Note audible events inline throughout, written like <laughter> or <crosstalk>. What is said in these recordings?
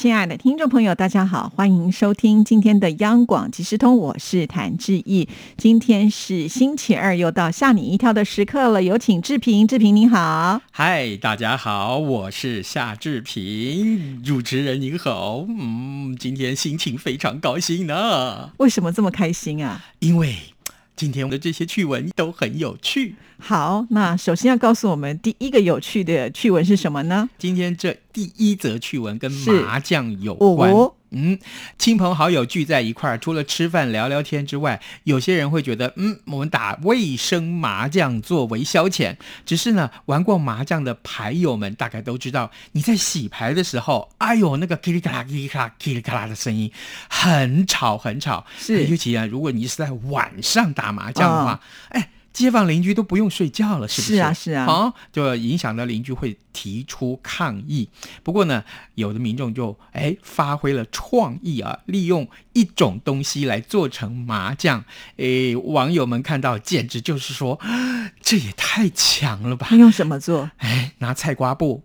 亲爱的听众朋友，大家好，欢迎收听今天的央广即时通，我是谭志毅。今天是星期二，又到吓你一跳的时刻了，有请志平。志平你好，嗨，大家好，我是夏志平，主持人您好。嗯，今天心情非常高兴呢。为什么这么开心啊？因为今天我的这些趣闻都很有趣。好，那首先要告诉我们第一个有趣的趣闻是什么呢？今天这第一则趣闻跟麻将有关。哦嗯，亲朋好友聚在一块儿，除了吃饭聊聊天之外，有些人会觉得，嗯，我们打卫生麻将作为消遣。只是呢，玩过麻将的牌友们大概都知道，你在洗牌的时候，哎呦，那个噼里咔啦、噼里咔啦、噼里咔啦的声音很吵很吵。是尤其啊，如果你是在晚上打麻将的话，哎。街坊邻居都不用睡觉了，是不是？是啊是啊好，就影响到邻居会提出抗议。不过呢，有的民众就哎发挥了创意啊，利用一种东西来做成麻将。哎，网友们看到简直就是说，啊这也太强了吧！他用什么做？哎，拿菜瓜布，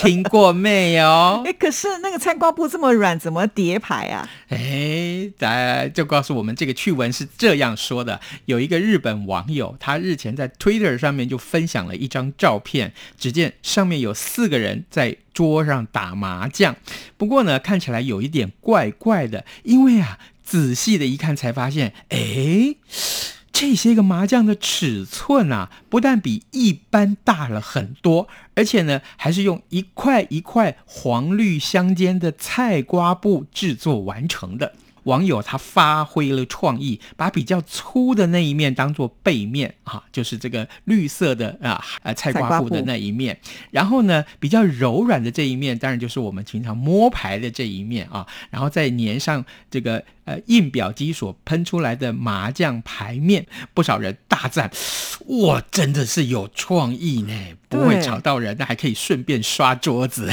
听过没有？<laughs> 哎，可是那个菜瓜布这么软，怎么叠牌啊？哎，大就告诉我们这个趣闻是这样说的：有一个日本网友，他日前在 Twitter 上面就分享了一张照片，只见上面有四个人在桌上打麻将，不过呢，看起来有一点怪怪的，因为啊，仔细的一看才发现，哎。这些个麻将的尺寸啊，不但比一般大了很多，而且呢，还是用一块一块黄绿相间的菜瓜布制作完成的。网友他发挥了创意，把比较粗的那一面当做背面啊，就是这个绿色的啊呃菜瓜布的那一面，然后呢比较柔软的这一面，当然就是我们平常摸牌的这一面啊，然后再粘上这个呃印表机所喷出来的麻将牌面，不少人大赞，哇，真的是有创意呢，不会吵到人，那还可以顺便刷桌子。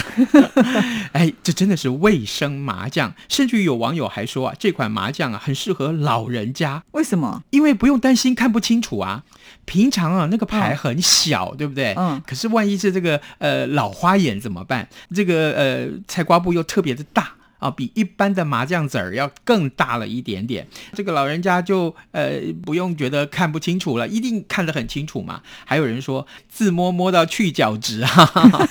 <laughs> 哎，这真的是卫生麻将，甚至于有网友还说啊，这款麻将啊很适合老人家，为什么？因为不用担心看不清楚啊。平常啊那个牌很小，对不对？嗯可是万一是这个呃老花眼怎么办？这个呃菜瓜布又特别的大。啊，比一般的麻将子儿要更大了一点点。这个老人家就呃不用觉得看不清楚了，一定看得很清楚嘛。还有人说自摸摸到去角质啊，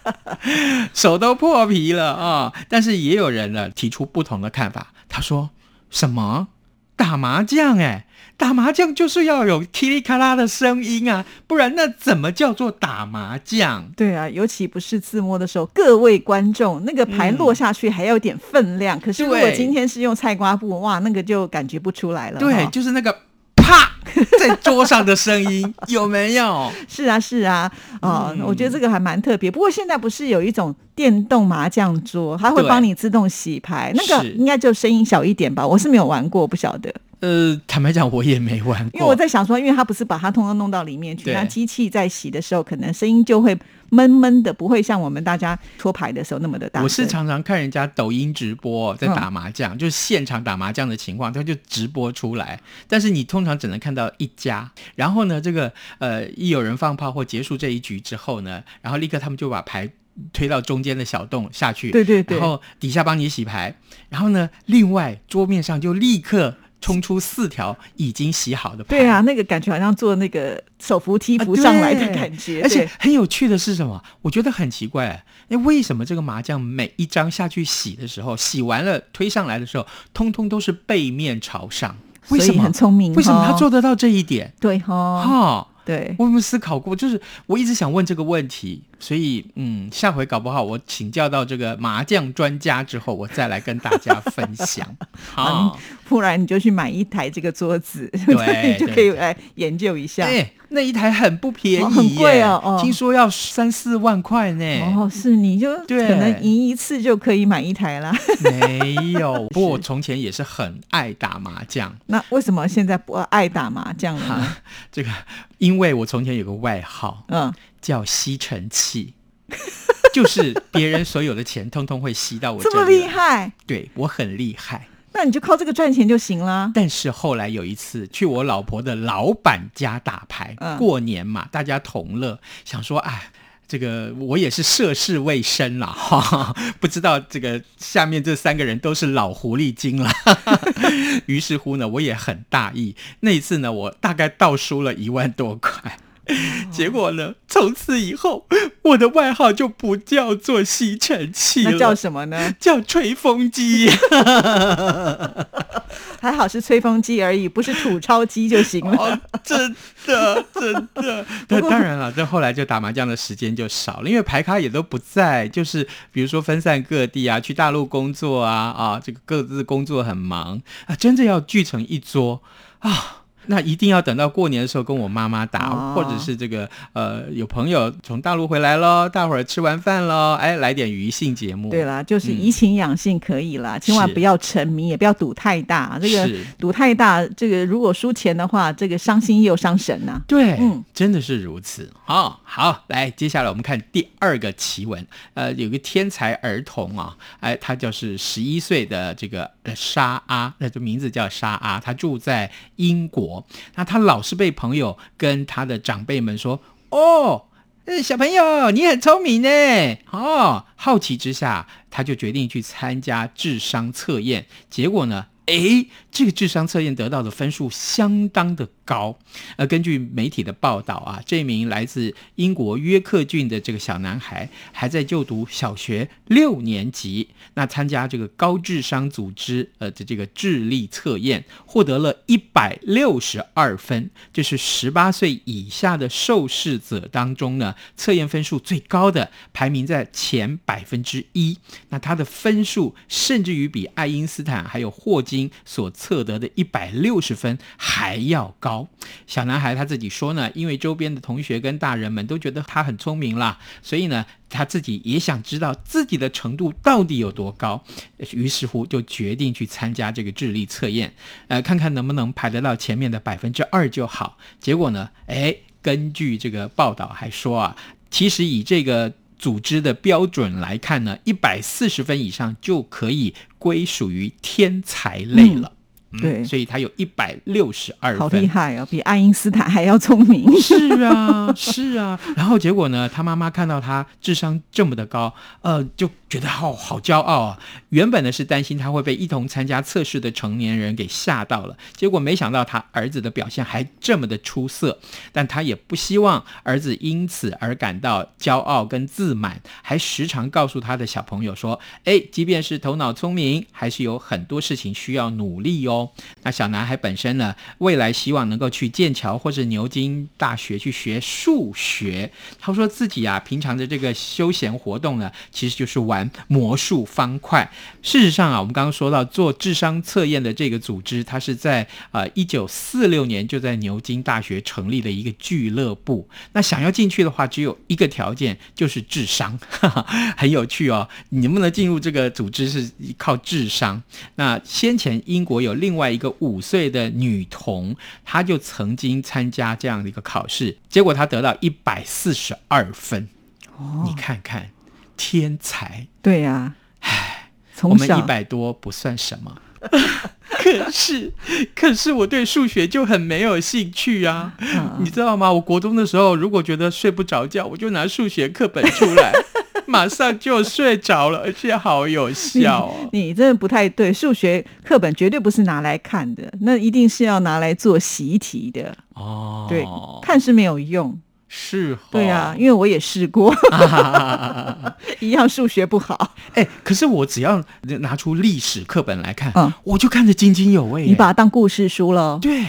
<laughs> 手都破皮了啊！但是也有人呢提出不同的看法，他说什么打麻将哎？打麻将就是要有噼里咔啦的声音啊，不然那怎么叫做打麻将？对啊，尤其不是自摸的时候，各位观众，那个牌落下去还要有点分量。可是如果今天是用菜瓜布，哇，那个就感觉不出来了。对，就是那个啪在桌上的声音，有没有？<laughs> 是啊，是啊，哦，嗯我觉得这个还蛮特别。不过现在不是有一种电动麻将桌，它会帮你自动洗牌，那个应该就声音小一点吧？我是没有玩过，不晓得。呃，坦白讲，我也没玩过，因为我在想说，因为它不是把它通通弄到里面去，那机器在洗的时候，可能声音就会闷闷的，不会像我们大家搓牌的时候那么的大。我是常常看人家抖音直播在打麻嗯将，就是现场打麻将的情况，他就直播出来。但是你通常只能看到一家，然后呢，这个呃，一有人放炮或结束这一局之后呢，然后立刻他们就把牌。推到中间的小洞下去，对对对然后底下帮你洗牌，然后呢，另外桌面上就立刻冲出四条已经洗好的牌，对啊，那个感觉好像坐那个手扶梯扶上来的感觉，而且很有趣的是什么？我觉得很奇怪，哎，为什么这个麻将每一张下去洗的时候，洗完了推上来的时候，通通都是背面朝上？为什么很？聪明，为什么他哦做得到这一点？对哈？哈、对，我有没有思考过？就是我一直想问这个问题，所以嗯，下回搞不好我请教到这个麻将专家之后，我再来跟大家分享。<laughs> 好，不然你就去买一台这个桌子，对你 <laughs> 就可以来研究一下。哎，那一台很不便宜、哦很贵哦哦听说要三四万块呢。哦，是你就对可能赢一次就可以买一台啦。没有，<laughs> 不过我从前也是很爱打麻将。那为什么现在不爱打麻将了呢？这个，因为我从前有个外号嗯，叫吸尘器，<laughs> 就是别人所有的钱通通会吸到我这么厉害，对我很厉害。那你就靠这个赚钱就行了。但是后来有一次去我老婆的老板家打牌，嗯过年嘛，大家同乐，想说哎。这个我也是涉世未深啦，哈哈，不知道这个下面这三个人都是老狐狸精了。<laughs> 于是乎呢，我也很大意。那一次呢，我大概倒输了一万多块。<laughs> 结果呢，从此以后，我的外号就不叫做吸尘器了，那叫什么呢？叫吹风机。<laughs> <laughs> 还好是吹风机而已，不是土超机就行了。哦，真的，真的。那当然了，这后来就打麻将的时间就少了，因为牌咖也都不在，就是比如说分散各地啊，去大陆工作啊，啊，这个各自工作很忙啊，真的要聚成一桌啊。那一定要等到过年的时候跟我妈妈打，哦或者是这个呃有朋友从大陆回来喽，大伙儿吃完饭喽，哎，来点娱性节目。对啦，就是怡情养性可以啦，千万不要沉迷，也不要赌太大。这个赌太大，这个如果输钱的话，这个伤心又伤神呐、对，嗯真的是如此。好、好，来，接下来我们看第二个奇闻。呃，有个天才儿童啊，哎，他就是十一岁的这个呃沙阿，那这名字叫沙阿，他住在英国。那他老是被朋友跟他的长辈们说，哦。小朋友，你很聪明呢。哦，好奇之下，他就决定去参加智商测验。结果呢，诶，这个智商测验得到的分数相当的高。呃，根据媒体的报道啊，这名来自英国约克郡的这个小男孩还在就读小学六年级，那参加这个高智商组织呃的这个智力测验，获得了一百六十二分，这是十八岁以下的受试者当中呢测验分数最高的，排名在前百分之一。那他的分数甚至于比爱因斯坦还有霍金所测得的一百六十分还要高。小男孩他自己说呢，因为周边的同学跟大人们都觉得他很聪明啦，所以呢，他自己也想知道自己的程度到底有多高，于是乎就决定去参加这个智力测验，呃，看看能不能排得到前面的百分之二就好。结果呢，哎，根据这个报道还说啊，其实以这个组织的标准来看呢，一百四十分以上就可以归属于天才类了。对所以他有一百六十二好，厉害哦，比爱因斯坦还要聪明。是啊，是啊。然后结果呢，他妈妈看到他智商这么的高，呃，就觉得好好骄傲啊。原本呢是担心他会被一同参加测试的成年人给吓到了，结果没想到他儿子的表现还这么的出色。但他也不希望儿子因此而感到骄傲跟自满，还时常告诉他的小朋友说：“哎，即便是头脑聪明，还是有很多事情需要努力哦。”那小男孩本身呢，未来希望能够去剑桥或者牛津大学去学数学。他说自己啊，平常的这个休闲活动呢，其实就是玩魔术方块。事实上啊，我们刚刚说到做智商测验的这个组织，它是在呃一九四六年就在牛津大学成立的一个俱乐部。那想要进去的话，只有一个条件，就是智商，哈哈，很有趣哦。你能不能进入这个组织是靠智商？那先前英国有另外一个五岁的女童，她就曾经参加这样的一个考试，结果她得到一百四十二分。哦你看看，天才！对呀、我从小们一百多不算什么。<laughs> 可是，可是我对数学就很没有兴趣啊，嗯你知道吗？我国中的时候，如果觉得睡不着觉，我就拿数学课本出来，<laughs> 马上就睡着了，而且好有效哦。<laughs> 你真的不太对，数学课本绝对不是拿来看的，那一定是要拿来做习题的。哦，对，看是没有用。是哦，对啊，因为我也试过，<laughs> 一样数学不好。哎，可是我只要拿出历史课本来看，嗯我就看得津津有味耶。你把它当故事书了。对，是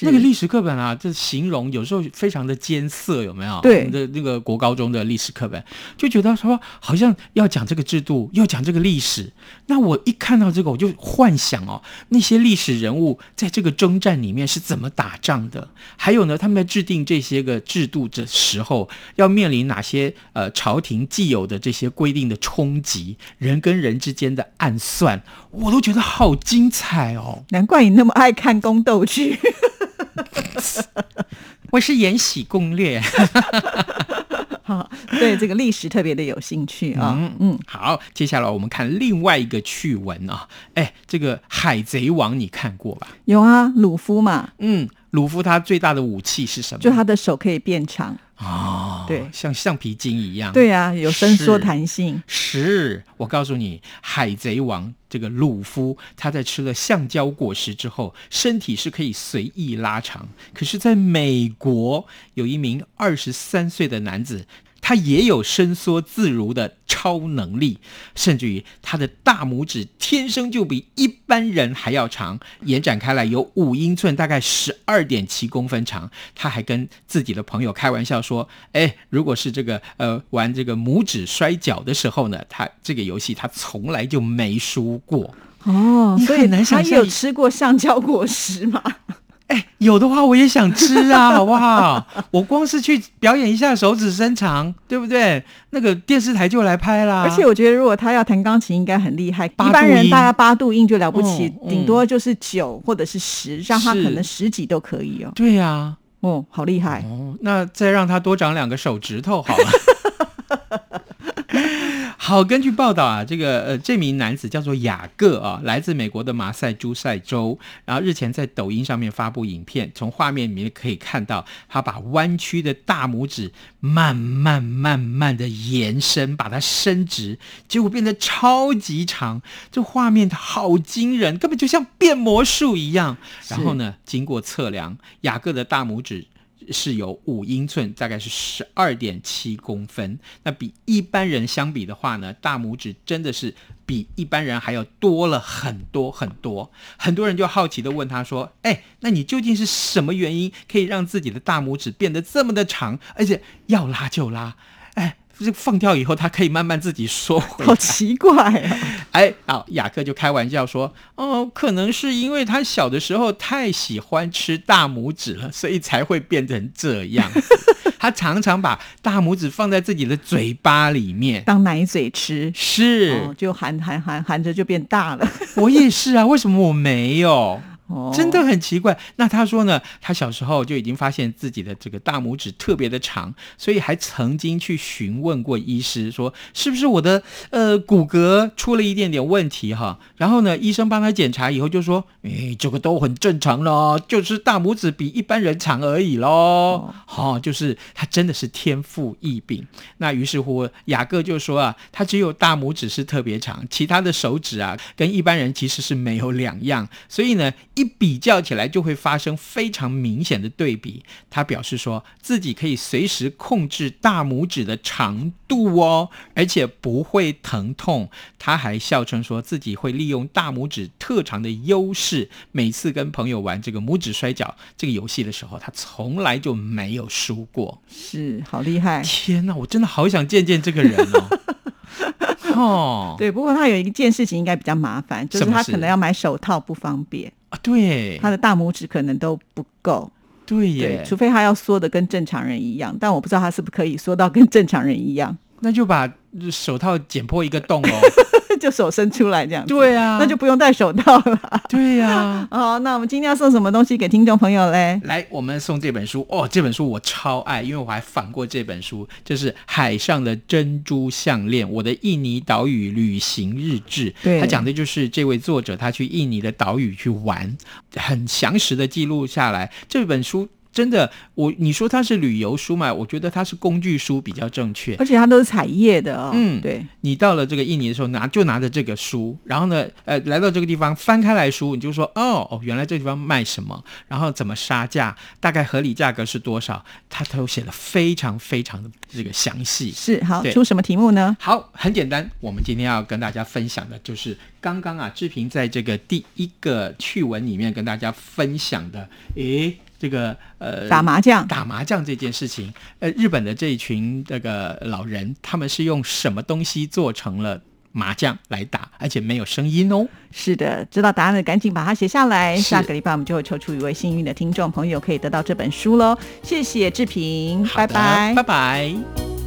那个历史课本啊，这形容有时候非常的艰涩，有没有？对我们的那个国高中的历史课本就觉得说好像要讲这个制度，要讲这个历史。那我一看到这个，我就幻想哦，那些历史人物在这个征战里面是怎么打仗的，还有呢，他们在制定这些个制度的时候，要面临哪些呃朝廷既有的这些规定的冲击，人跟人之间的暗算，我都觉得好精彩哦。难怪你那么爱看宫斗剧。<laughs> 我是《延禧攻略》<laughs> 好，对这个历史特别的有兴趣啊。嗯嗯，好，接下来我们看另外一个趣闻啊，哎，这个《海贼王》你看过吧？有啊，鲁夫嘛，嗯，鲁夫他最大的武器是什么？就他的手可以变长，哦，对像橡皮筋一样。对啊，有伸缩弹性。是我告诉你，海贼王这个鲁夫，他在吃了橡胶果实之后，身体是可以随意拉长。可是，在美国有一名二十三岁的男子，他也有伸缩自如的超能力，甚至于他的大拇指天生就比一般人还要长，延展开来有五英寸，大概十二点七公分长。他还跟自己的朋友开玩笑说：“哎，如果是这个呃玩这个拇指摔跤的时候呢，他这个游戏他从来就没输过。哦，所以他也有吃过橡胶果实嘛？哎，有的话我也想吃啊，<laughs> 好不好？我光是去表演一下手指伸长，对不对？那个电视台就来拍啦。而且我觉得，如果他要弹钢琴，应该很厉害。一般人大概八度音就了不起，嗯嗯顶多就是九或者是十，让他可能十几都可以哦。对呀、哦，好厉害！哦，那再让他多长两个手指头好了。<laughs> 好，根据报道啊，这个呃，这名男子叫做雅各啊，来自美国的马赛诸塞州。然后日前在抖音上面发布影片，从画面里面可以看到，他把弯曲的大拇指慢慢慢慢的延伸，把它伸直，结果变得超级长。这画面好惊人，根本就像变魔术一样。然后呢，经过测量，雅各的大拇指是有五英寸，大概是十二点七公分。那比一般人相比的话呢，大拇指真的是比一般人还要多了很多很多。很多人就好奇的问他说：“哎，那你究竟是什么原因可以让自己的大拇指变得这么的长，而且要拉就拉？哎，这放掉以后，它可以慢慢自己缩 <laughs> 回好。”奇怪啊！<laughs> 哎，好，雅克就开玩笑说：“哦，可能是因为他小的时候太喜欢吃大拇指了，所以才会变成这样。<laughs> 他常常把大拇指放在自己的嘴巴里面。当奶嘴吃，是、哦，就含含含含着就变大了。我也是啊，为什么我没有？哦，真的很奇怪。那他说呢，他小时候就已经发现自己的这个大拇指特别的长，所以还曾经去询问过医师，说是不是我的呃骨骼出了一点点问题哈。<laughs> 然后呢，医生帮他检查以后就说，哎，这个都很正常咯，就是大拇指比一般人长而已咯。好、就是他真的是天赋异禀。那于是乎，雅各就说啊，他只有大拇指是特别长，其他的手指啊跟一般人其实是没有两样，所以呢，一比较起来就会发生非常明显的对比。他表示说自己可以随时控制大拇指的长度哦，而且不会疼痛。他还笑称说自己会利用大拇指特长的优势，每次跟朋友玩这个拇指摔跤这个游戏的时候，他从来就没有输过。是好厉害。天哪，我真的好想见见这个人哦。<laughs> 哦，对，不过他有一件事情应该比较麻烦，就是他可能要买手套不方便，啊，对，他的大拇指可能都不够。对对，，除非他要缩的跟正常人一样，但我不知道他是不是可以缩到跟正常人一样，那就把手套剪破一个洞哦。<laughs> 就手伸出来这样子。对啊，那就不用戴手套了。<laughs> 对呀、<laughs> 哦，那我们今天要送什么东西给听众朋友嘞？来，我们送这本书哦，这本书我超爱，因为我还翻过这本书，就是《海上的珍珠项链：我的印尼岛屿旅行日志》。对他讲的就是这位作者他去印尼的岛屿去玩，很详实的记录下来。这本书真的，我你说它是旅游书嘛？我觉得它是工具书比较正确。而且它都是彩页的哦。嗯对，你到了这个印尼的时候，拿就拿着这个书，然后呢，呃，来到这个地方翻开来书，你就说，哦哦，原来这地方卖什么，然后怎么杀价，大概合理价格是多少，它都写的非常非常的这个详细。是好出什么题目呢？好，很简单，我们今天要跟大家分享的就是刚刚啊，志平在这个第一个趣闻里面跟大家分享的，诶，这个呃打麻将。打麻将这件事情，呃，日本的这一群这个老人，他们是用什么东西做成了麻将来打，而且没有声音哦？是的，知道答案的赶紧把它写下来。下个礼拜我们就会抽出一位幸运的听众朋友，可以得到这本书喽。谢谢志平，拜拜拜。拜。